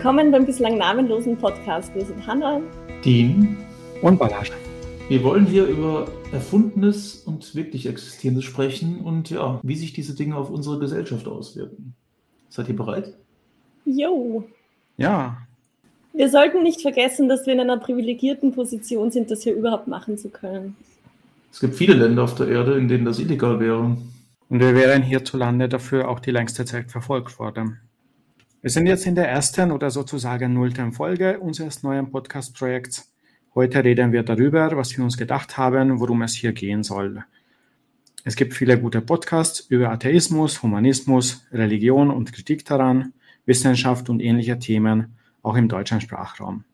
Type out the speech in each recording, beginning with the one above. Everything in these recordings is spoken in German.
Willkommen beim bislang namenlosen Podcast. Wir sind Hanna, Dean und Balazs. Wir wollen hier über Erfundenes und wirklich Existierendes sprechen und ja, wie sich diese Dinge auf unsere Gesellschaft auswirken. Seid ihr bereit? Jo. Ja. Wir sollten nicht vergessen, dass wir in einer privilegierten Position sind, das hier überhaupt machen zu können. Es gibt viele Länder auf der Erde, in denen das illegal wäre. Und wir wären hierzulande dafür auch die längste Zeit verfolgt worden. Wir sind jetzt in der ersten oder sozusagen nullten Folge unseres neuen Podcast-Projekts. Heute reden wir darüber, was wir uns gedacht haben, worum es hier gehen soll. Es gibt viele gute Podcasts über Atheismus, Humanismus, Religion und Kritik daran, Wissenschaft und ähnliche Themen, auch im deutschen Sprachraum.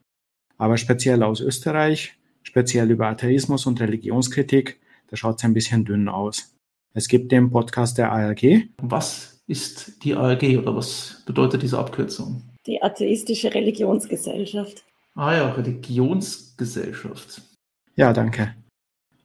Aber speziell aus Österreich speziell über Atheismus und Religionskritik, da schaut es ein bisschen dünn aus. Es gibt den Podcast der ARG. Was ist die ARG oder was bedeutet diese Abkürzung? Die atheistische Religionsgesellschaft. Ah ja, Religionsgesellschaft. Ja, danke.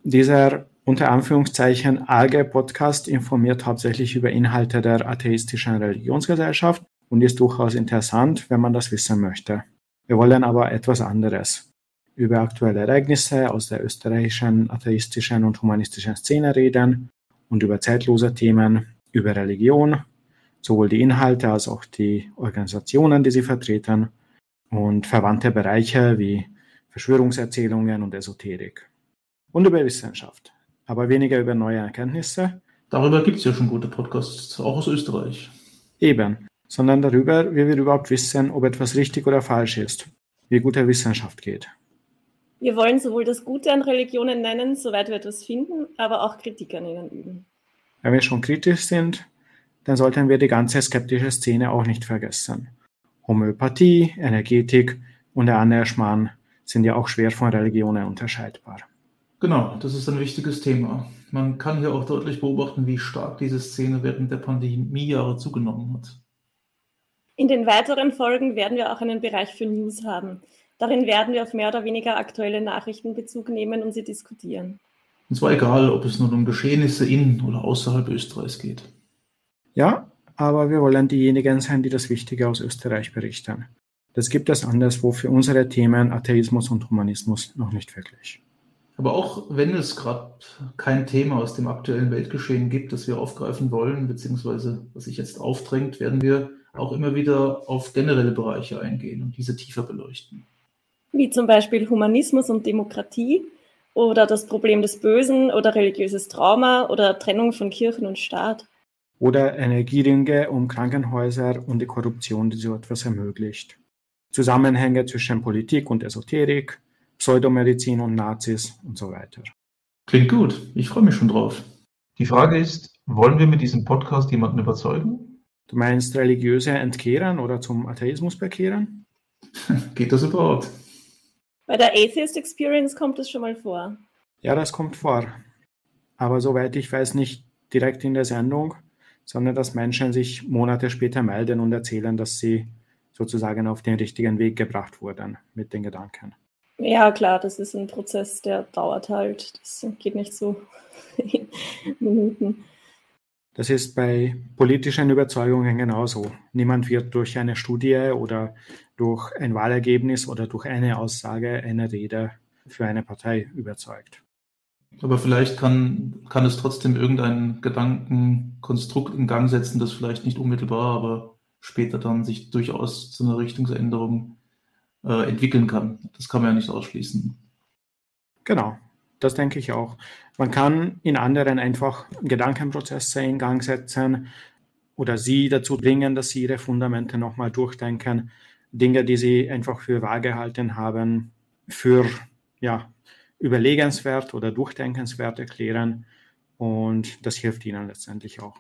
Dieser unter Anführungszeichen ARG-Podcast informiert hauptsächlich über Inhalte der atheistischen Religionsgesellschaft und ist durchaus interessant, wenn man das wissen möchte. Wir wollen aber etwas anderes über aktuelle Ereignisse aus der österreichischen atheistischen und humanistischen Szene reden und über zeitlose Themen, über Religion, sowohl die Inhalte als auch die Organisationen, die sie vertreten und verwandte Bereiche wie Verschwörungserzählungen und Esoterik. Und über Wissenschaft, aber weniger über neue Erkenntnisse. Darüber gibt es ja schon gute Podcasts, auch aus Österreich. Eben, sondern darüber, wie wir überhaupt wissen, ob etwas richtig oder falsch ist, wie gute Wissenschaft geht. Wir wollen sowohl das Gute an Religionen nennen, soweit wir etwas finden, aber auch Kritik an ihnen üben. Wenn wir schon kritisch sind, dann sollten wir die ganze skeptische Szene auch nicht vergessen. Homöopathie, Energetik und der Annäherschmarrn sind ja auch schwer von Religionen unterscheidbar. Genau, das ist ein wichtiges Thema. Man kann hier auch deutlich beobachten, wie stark diese Szene während der Pandemiejahre zugenommen hat. In den weiteren Folgen werden wir auch einen Bereich für News haben. Darin werden wir auf mehr oder weniger aktuelle Nachrichten Bezug nehmen und sie diskutieren. Und zwar egal, ob es nun um Geschehnisse in oder außerhalb Österreichs geht. Ja, aber wir wollen diejenigen sein, die das Wichtige aus Österreich berichten. Das gibt es anderswo für unsere Themen Atheismus und Humanismus noch nicht wirklich. Aber auch wenn es gerade kein Thema aus dem aktuellen Weltgeschehen gibt, das wir aufgreifen wollen, beziehungsweise was sich jetzt aufdrängt, werden wir auch immer wieder auf generelle Bereiche eingehen und diese tiefer beleuchten wie zum Beispiel Humanismus und Demokratie oder das Problem des Bösen oder religiöses Trauma oder Trennung von Kirchen und Staat. Oder Energieringe um Krankenhäuser und die Korruption, die so etwas ermöglicht. Zusammenhänge zwischen Politik und Esoterik, Pseudomedizin und Nazis und so weiter. Klingt gut, ich freue mich schon drauf. Die Frage ist, wollen wir mit diesem Podcast jemanden überzeugen? Du meinst religiöse entkehren oder zum Atheismus bekehren? Geht das überhaupt? Bei der Atheist Experience kommt es schon mal vor. Ja, das kommt vor. Aber soweit ich weiß, nicht direkt in der Sendung, sondern dass Menschen sich Monate später melden und erzählen, dass sie sozusagen auf den richtigen Weg gebracht wurden mit den Gedanken. Ja, klar, das ist ein Prozess, der dauert halt. Das geht nicht so in Minuten. Das ist bei politischen Überzeugungen genauso. Niemand wird durch eine Studie oder durch ein Wahlergebnis oder durch eine Aussage, eine Rede für eine Partei überzeugt. Aber vielleicht kann, kann es trotzdem irgendein Gedankenkonstrukt in Gang setzen, das vielleicht nicht unmittelbar, aber später dann sich durchaus zu einer Richtungsänderung äh, entwickeln kann. Das kann man ja nicht ausschließen. Genau, das denke ich auch. Man kann in anderen einfach Gedankenprozesse in Gang setzen oder sie dazu bringen, dass sie ihre Fundamente nochmal durchdenken. Dinge, die sie einfach für wahr gehalten haben, für ja, überlegenswert oder durchdenkenswert erklären. Und das hilft ihnen letztendlich auch.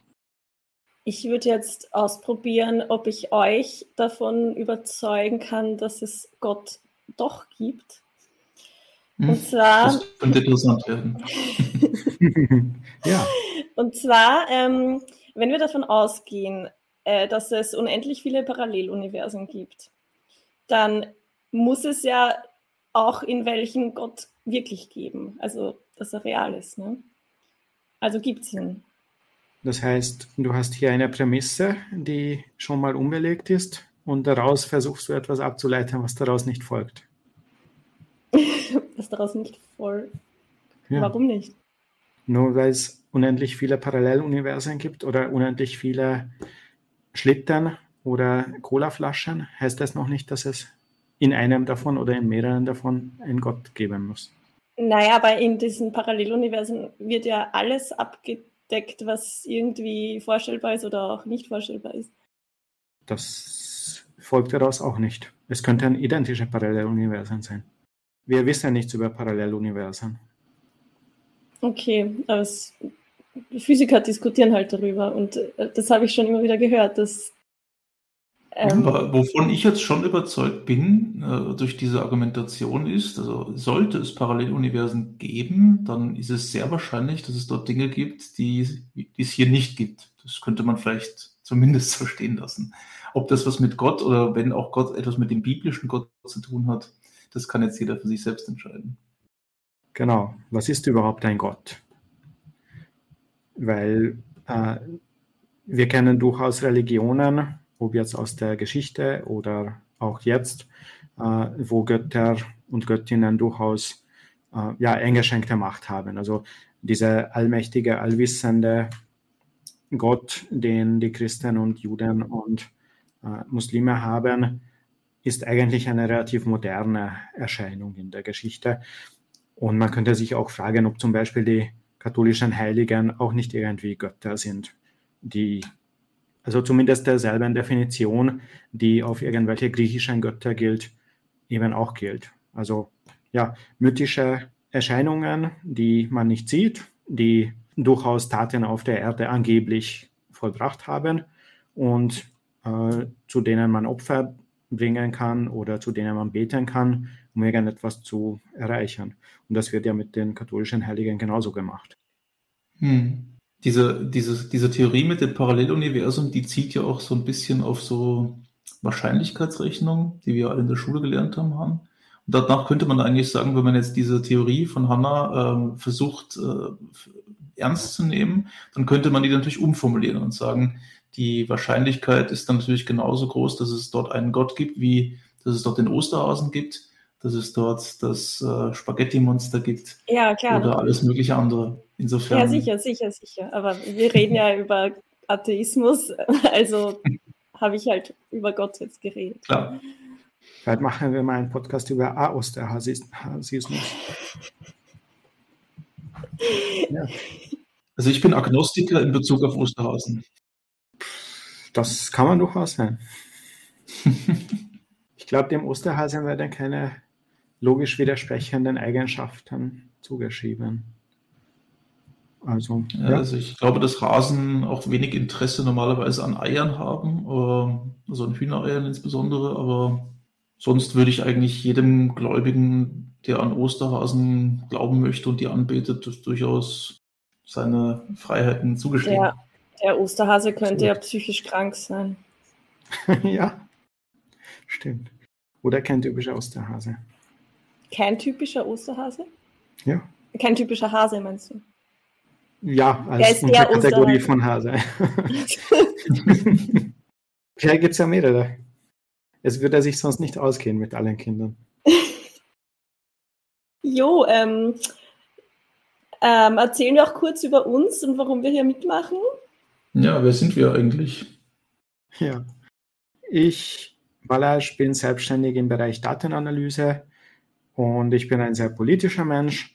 Ich würde jetzt ausprobieren, ob ich euch davon überzeugen kann, dass es Gott doch gibt. Hm, und zwar. Das könnte interessant werden. ja. Und zwar, ähm, wenn wir davon ausgehen, äh, dass es unendlich viele Paralleluniversen gibt, dann muss es ja auch in welchen Gott wirklich geben. Also, dass er real ist. Ne? Also gibt es ihn. Das heißt, du hast hier eine Prämisse, die schon mal unbelegt ist. und daraus versuchst du etwas abzuleiten, was daraus nicht folgt. was daraus nicht folgt? Ja. Warum nicht? Nur weil es unendlich viele Paralleluniversen gibt oder unendlich viele Schlitten oder Colaflaschen, heißt das noch nicht, dass es in einem davon oder in mehreren davon einen Gott geben muss. Naja, aber in diesen Paralleluniversen wird ja alles abgedeckt, was irgendwie vorstellbar ist oder auch nicht vorstellbar ist. Das folgt daraus auch nicht. Es könnten identische Paralleluniversen sein. Wir wissen nichts über Paralleluniversen. Okay, aber Physiker diskutieren halt darüber und äh, das habe ich schon immer wieder gehört, dass ähm, wovon ich jetzt schon überzeugt bin, äh, durch diese Argumentation ist, also sollte es Paralleluniversen geben, dann ist es sehr wahrscheinlich, dass es dort Dinge gibt, die, die es hier nicht gibt. Das könnte man vielleicht zumindest verstehen lassen. Ob das was mit Gott oder wenn auch Gott etwas mit dem biblischen Gott zu tun hat, das kann jetzt jeder für sich selbst entscheiden. Genau. Was ist überhaupt ein Gott? Weil äh, wir kennen durchaus Religionen, ob jetzt aus der Geschichte oder auch jetzt, äh, wo Götter und Göttinnen durchaus äh, ja, eingeschränkte Macht haben. Also dieser allmächtige, allwissende Gott, den die Christen und Juden und äh, Muslime haben, ist eigentlich eine relativ moderne Erscheinung in der Geschichte. Und man könnte sich auch fragen, ob zum Beispiel die katholischen Heiligen auch nicht irgendwie Götter sind, die also zumindest derselben Definition, die auf irgendwelche griechischen Götter gilt, eben auch gilt. Also ja, mythische Erscheinungen, die man nicht sieht, die durchaus Taten auf der Erde angeblich vollbracht haben und äh, zu denen man Opfer bringen kann oder zu denen man beten kann, um irgendetwas zu erreichen. Und das wird ja mit den katholischen Heiligen genauso gemacht. Hm diese, diese, diese Theorie mit dem Paralleluniversum, die zieht ja auch so ein bisschen auf so Wahrscheinlichkeitsrechnung, die wir alle in der Schule gelernt haben. haben. Und danach könnte man eigentlich sagen, wenn man jetzt diese Theorie von Hannah äh, versucht äh, ernst zu nehmen, dann könnte man die natürlich umformulieren und sagen, die Wahrscheinlichkeit ist dann natürlich genauso groß, dass es dort einen Gott gibt, wie dass es dort den Osterhasen gibt, dass es dort das äh, Spaghetti-Monster gibt. Ja, klar. Oder alles mögliche andere. Insofern. Ja, sicher, sicher, sicher. Aber wir reden ja über Atheismus, also habe ich halt über Gott jetzt geredet. Klar. Vielleicht machen wir mal einen Podcast über Aosterhasismus. ja. Also ich bin Agnostiker in Bezug auf Osterhasen. Das kann man durchaus sein. ich glaube, dem Osterhasen werden keine logisch widersprechenden Eigenschaften zugeschrieben. Also, ja, ja. also ich glaube, dass Hasen auch wenig Interesse normalerweise an Eiern haben, äh, also an Hühnereiern insbesondere, aber sonst würde ich eigentlich jedem Gläubigen, der an Osterhasen glauben möchte und die anbetet, durchaus seine Freiheiten zugestehen. Der, der Osterhase könnte ja psychisch krank sein. ja, stimmt. Oder kein typischer Osterhase. Kein typischer Osterhase? Ja. Kein typischer Hase, meinst du? Ja, als unsere Kategorie von Hase. Vielleicht gibt es ja mehrere. Es würde sich sonst nicht ausgehen mit allen Kindern. jo, ähm, ähm, erzählen wir auch kurz über uns und warum wir hier mitmachen. Ja, wer sind wir eigentlich? Ja, ich, Balasch, bin selbstständig im Bereich Datenanalyse und ich bin ein sehr politischer Mensch.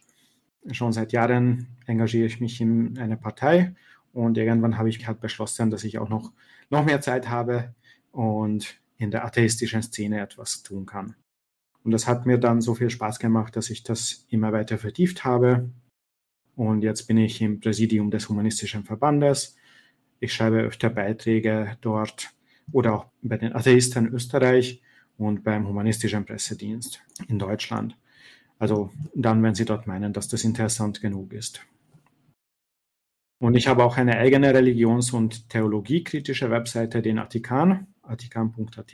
Schon seit Jahren engagiere ich mich in einer Partei und irgendwann habe ich halt beschlossen, dass ich auch noch, noch mehr Zeit habe und in der atheistischen Szene etwas tun kann. Und das hat mir dann so viel Spaß gemacht, dass ich das immer weiter vertieft habe. Und jetzt bin ich im Präsidium des Humanistischen Verbandes. Ich schreibe öfter Beiträge dort oder auch bei den Atheisten Österreich und beim Humanistischen Pressedienst in Deutschland. Also dann, wenn Sie dort meinen, dass das interessant genug ist. Und ich habe auch eine eigene religions- und theologiekritische Webseite, den Atikan, atikan.at,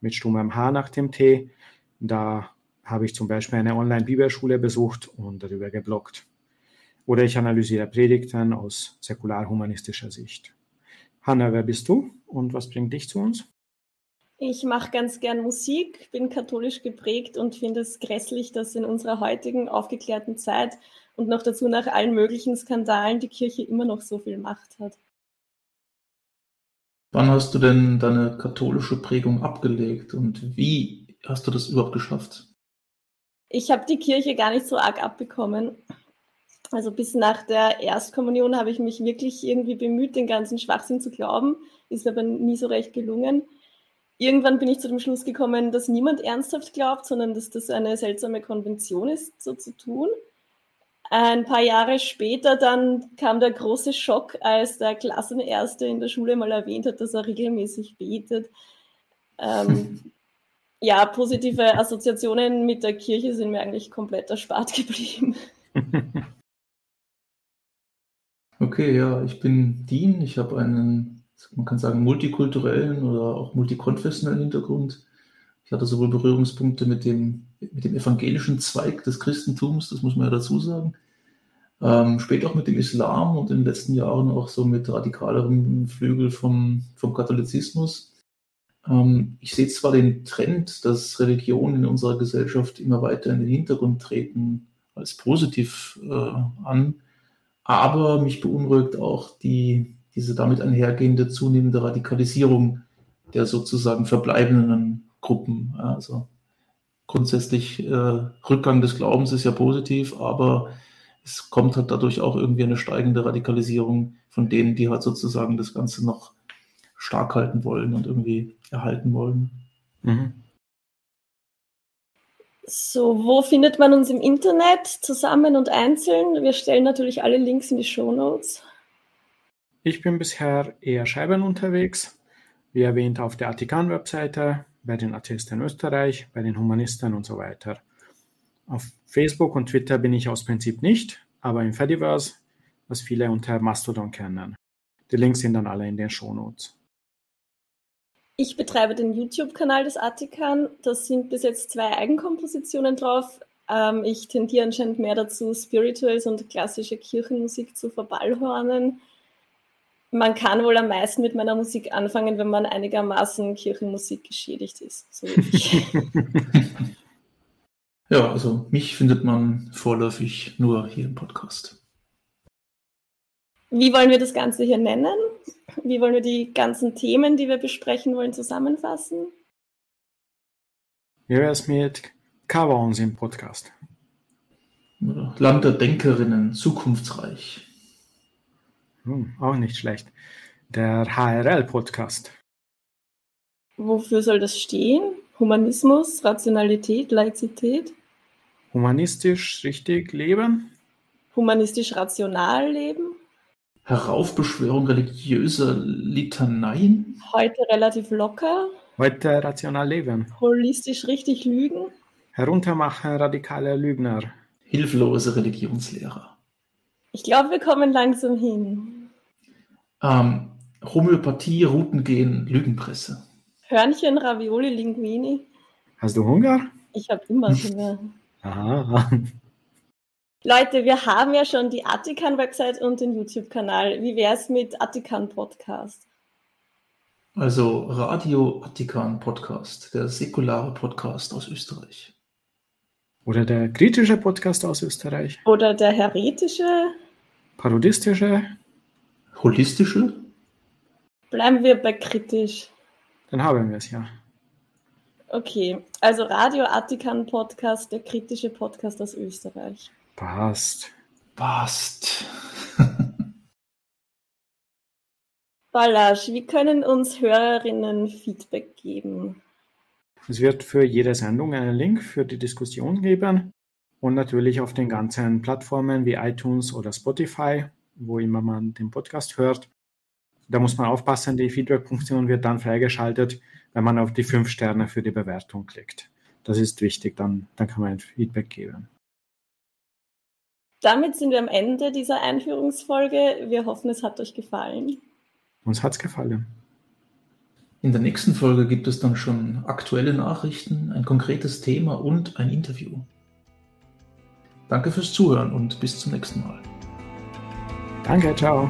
mit stummem H nach dem T. Da habe ich zum Beispiel eine Online-Bibelschule besucht und darüber gebloggt. Oder ich analysiere Predigten aus säkular-humanistischer Sicht. Hanna, wer bist du und was bringt dich zu uns? Ich mache ganz gern Musik, bin katholisch geprägt und finde es grässlich, dass in unserer heutigen aufgeklärten Zeit und noch dazu nach allen möglichen Skandalen die Kirche immer noch so viel Macht hat. Wann hast du denn deine katholische Prägung abgelegt und wie hast du das überhaupt geschafft? Ich habe die Kirche gar nicht so arg abbekommen. Also bis nach der Erstkommunion habe ich mich wirklich irgendwie bemüht, den ganzen Schwachsinn zu glauben, ist aber nie so recht gelungen. Irgendwann bin ich zu dem Schluss gekommen, dass niemand ernsthaft glaubt, sondern dass das eine seltsame Konvention ist, so zu tun. Ein paar Jahre später dann kam der große Schock, als der Klassenerste in der Schule mal erwähnt hat, dass er regelmäßig betet. Ähm, ja, positive Assoziationen mit der Kirche sind mir eigentlich komplett erspart geblieben. Okay, ja, ich bin Dean. Ich habe einen, man kann sagen, multikulturellen oder auch multikonfessionellen Hintergrund. Ich hatte sowohl Berührungspunkte mit dem, mit dem evangelischen Zweig des Christentums, das muss man ja dazu sagen, ähm, später auch mit dem Islam und in den letzten Jahren auch so mit radikalerem Flügel vom, vom Katholizismus. Ähm, ich sehe zwar den Trend, dass Religionen in unserer Gesellschaft immer weiter in den Hintergrund treten, als positiv äh, an, aber mich beunruhigt auch die, diese damit einhergehende zunehmende Radikalisierung der sozusagen verbleibenden Gruppen. Also grundsätzlich äh, Rückgang des Glaubens ist ja positiv, aber es kommt halt dadurch auch irgendwie eine steigende Radikalisierung von denen, die halt sozusagen das Ganze noch stark halten wollen und irgendwie erhalten wollen. Mhm. So, wo findet man uns im Internet zusammen und einzeln? Wir stellen natürlich alle Links in die Show Notes. Ich bin bisher eher Scheiben unterwegs, wie erwähnt auf der Atikan-Webseite, bei den Atheisten in Österreich, bei den Humanisten und so weiter. Auf Facebook und Twitter bin ich aus Prinzip nicht, aber im Fediverse, was viele unter Mastodon kennen. Die Links sind dann alle in den Show Notes. Ich betreibe den YouTube-Kanal des Atikan. Da sind bis jetzt zwei Eigenkompositionen drauf. Ähm, ich tendiere anscheinend mehr dazu, Spirituals und klassische Kirchenmusik zu verballhornen. Man kann wohl am meisten mit meiner Musik anfangen, wenn man einigermaßen Kirchenmusik geschädigt ist. So ja, also mich findet man vorläufig nur hier im Podcast. Wie wollen wir das Ganze hier nennen? Wie wollen wir die ganzen Themen, die wir besprechen wollen, zusammenfassen? Wie wäre es mit Cover im Podcast? Land der Denkerinnen, zukunftsreich. Hm, auch nicht schlecht. Der HRL-Podcast. Wofür soll das stehen? Humanismus, Rationalität, Laizität? Humanistisch richtig leben? Humanistisch rational leben? Heraufbeschwörung religiöser Litaneien? Heute relativ locker. Heute rational leben. Holistisch richtig lügen. Heruntermachen radikale Lügner. Hilflose Religionslehrer. Ich glaube, wir kommen langsam hin. Ähm, Homöopathie, Routengehen, Lügenpresse. Hörnchen, Ravioli, Linguini. Hast du Hunger? Ich habe immer Hunger. Aha. Leute, wir haben ja schon die Attikan-Website und den YouTube-Kanal. Wie wäre es mit Attikan-Podcast? Also Radio Attikan Podcast, der säkulare Podcast aus Österreich. Oder der kritische Podcast aus Österreich. Oder der heretische. Parodistische. Holistische. Bleiben wir bei kritisch. Dann haben wir es ja. Okay, also Radio Attikan Podcast, der kritische Podcast aus Österreich. Passt. Passt. Balasch, wie können uns Hörerinnen Feedback geben? Es wird für jede Sendung einen Link für die Diskussion geben und natürlich auf den ganzen Plattformen wie iTunes oder Spotify, wo immer man den Podcast hört. Da muss man aufpassen, die Feedback-Funktion wird dann freigeschaltet, wenn man auf die fünf Sterne für die Bewertung klickt. Das ist wichtig, dann, dann kann man ein Feedback geben. Damit sind wir am Ende dieser Einführungsfolge. Wir hoffen, es hat euch gefallen. Uns hat es gefallen. In der nächsten Folge gibt es dann schon aktuelle Nachrichten, ein konkretes Thema und ein Interview. Danke fürs Zuhören und bis zum nächsten Mal. Danke, ciao.